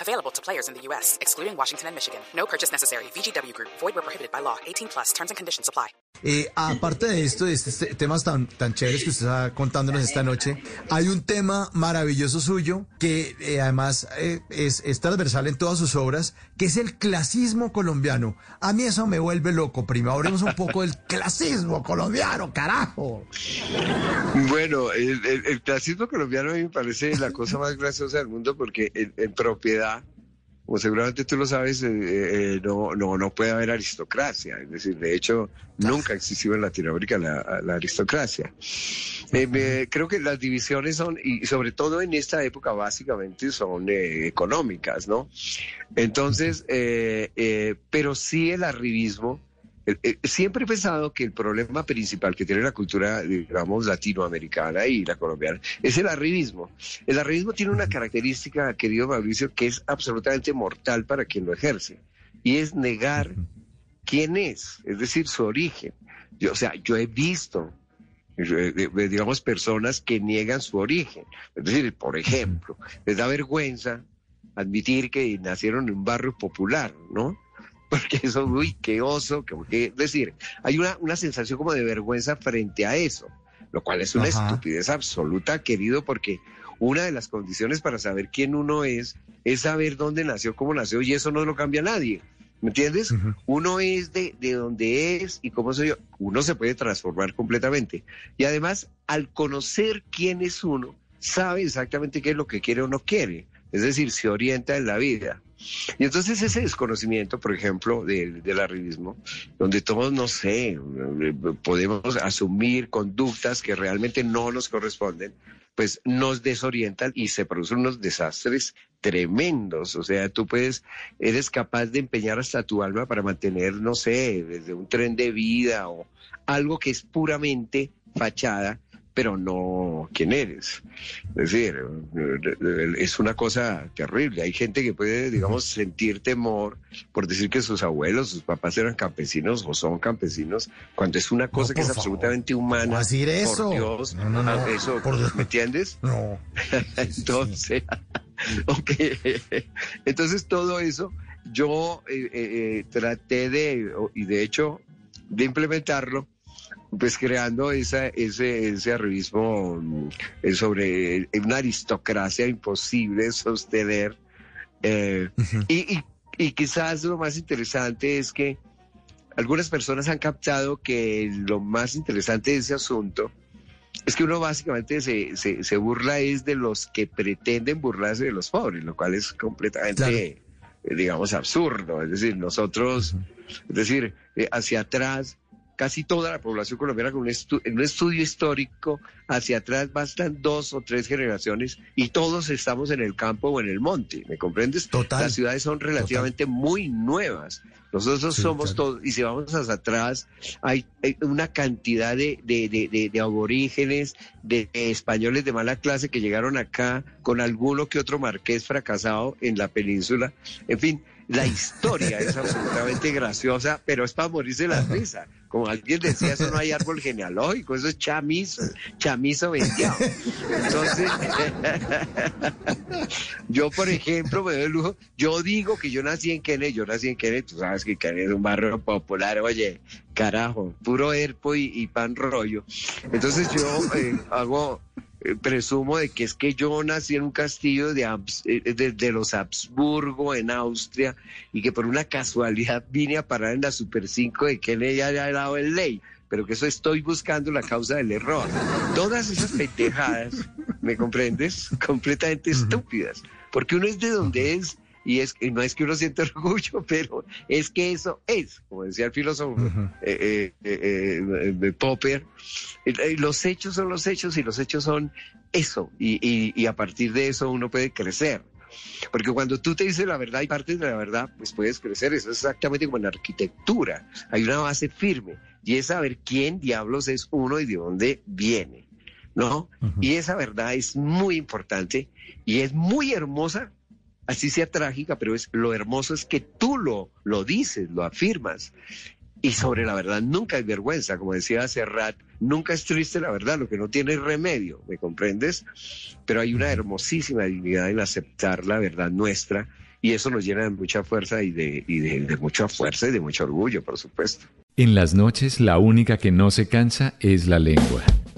Available to players in the U.S., excluding Washington and Michigan. No purchase necessary. VGW Group. Void where prohibited by law. 18 plus. Terms and conditions apply. Eh, aparte de esto, de estos te- temas tan, tan chéveres que usted está contándonos esta noche, hay un tema maravilloso suyo que eh, además eh, es, es transversal en todas sus obras, que es el clasismo colombiano. A mí eso me vuelve loco. Primero hablemos un poco del clasismo colombiano, carajo. Bueno, el, el- el clasismo colombiano a mí me parece la cosa más graciosa del mundo porque en, en propiedad, como seguramente tú lo sabes, eh, eh, no, no, no puede haber aristocracia. Es decir, de hecho, nunca ha existido en Latinoamérica la, la aristocracia. Eh, creo que las divisiones son, y sobre todo en esta época, básicamente son económicas, ¿no? Entonces, pero sí el arribismo. Siempre he pensado que el problema principal que tiene la cultura, digamos, latinoamericana y la colombiana es el arribismo. El arribismo tiene una característica, querido Mauricio, que es absolutamente mortal para quien lo ejerce, y es negar quién es, es decir, su origen. Yo, o sea, yo he visto, eh, digamos, personas que niegan su origen. Es decir, por ejemplo, les da vergüenza admitir que nacieron en un barrio popular, ¿no? Porque eso, uy, qué oso, como que, es decir, hay una, una sensación como de vergüenza frente a eso, lo cual es una Ajá. estupidez absoluta, querido, porque una de las condiciones para saber quién uno es es saber dónde nació, cómo nació, y eso no lo cambia nadie. ¿Me entiendes? Uno es de, de donde es y cómo soy yo. Uno se puede transformar completamente. Y además, al conocer quién es uno, sabe exactamente qué es lo que quiere o no quiere. Es decir, se orienta en la vida. Y entonces ese desconocimiento, por ejemplo, del, del arribismo, donde todos, no sé, podemos asumir conductas que realmente no nos corresponden, pues nos desorientan y se producen unos desastres tremendos. O sea, tú puedes, eres capaz de empeñar hasta tu alma para mantener, no sé, desde un tren de vida o algo que es puramente fachada, pero no quién eres. Es decir, es una cosa terrible. Hay gente que puede, digamos, sentir temor por decir que sus abuelos, sus papás eran campesinos o son campesinos, cuando es una cosa No, que es favor. absolutamente humana. ¿Cómo decir eso? Por Dios, No. Ah, eso, Por Dios. ¿me entiendes? No. Entonces, ok. Entonces todo eso yo eh, eh, eh, traté de, y de hecho, de implementarlo, pues creando esa, ese, ese arribismo mm, eh, sobre una aristocracia imposible de sostener. eh, y, y- y quizás lo más interesante es que algunas personas han captado que lo más interesante de ese asunto es que uno básicamente se, se, se burla es de los que pretenden burlarse de los pobres, lo cual es completamente, Claro. eh, digamos, absurdo. Es decir, nosotros, es decir, hacia atrás, casi toda la población colombiana con un en un estudio histórico, hacia atrás bastan dos o tres generaciones y todos estamos en el campo o en el monte, ¿me comprendes? Total. Las ciudades son relativamente muy nuevas. Nosotros Sí, somos claro. todos, y si vamos hacia atrás, hay, hay una cantidad de, de, de, de- aborígenes, de, de españoles de mala clase que llegaron acá con alguno que otro marqués fracasado en la península. En fin, la historia es absolutamente graciosa, pero es para morirse la risa. Como alguien decía, eso no hay árbol genealógico, eso es chamizo, chamizo venteado. Entonces, yo, por ejemplo, me doy el lujo, yo digo que yo nací en Kennedy, yo nací en Kennedy, tú sabes que es un barrio popular, oye, carajo, puro herpo y, y pan rollo. Entonces yo eh, hago, eh, presumo de que es que yo nací en un castillo de, Habs- eh, de, de los Habsburgo en Austria y que por una casualidad vine a parar en la Super 5 de Kennedy allá al lado del ley. Pero que eso estoy buscando la causa del error. Todas esas pendejadas, ¿me comprendes? Completamente estúpidas. Porque uno es de donde es y es y no es que uno siente orgullo, pero es que eso es, como decía el filósofo Ujú. eh, eh, eh, eh, Popper. Eh, eh, Los hechos son los hechos y los hechos son eso. Y, y- y a partir de eso uno puede crecer. Porque cuando tú te dices la verdad y partes de la verdad, pues puedes crecer. Eso es exactamente como en arquitectura. Hay una base firme y es saber quién diablos es uno y de dónde viene, ¿no? Y esa verdad es muy importante y es muy hermosa, así sea trágica, pero es lo hermoso es que tú lo, lo dices, lo afirmas. Y sobre la verdad nunca hay vergüenza, como decía Serrat, nunca es triste la verdad, lo que no tiene remedio, ¿me comprendes? Pero hay una hermosísima dignidad en aceptar la verdad nuestra y eso nos llena de mucha fuerza y de, y de, de mucha fuerza y de mucho orgullo, por supuesto. En las noches la única que no se cansa es la lengua.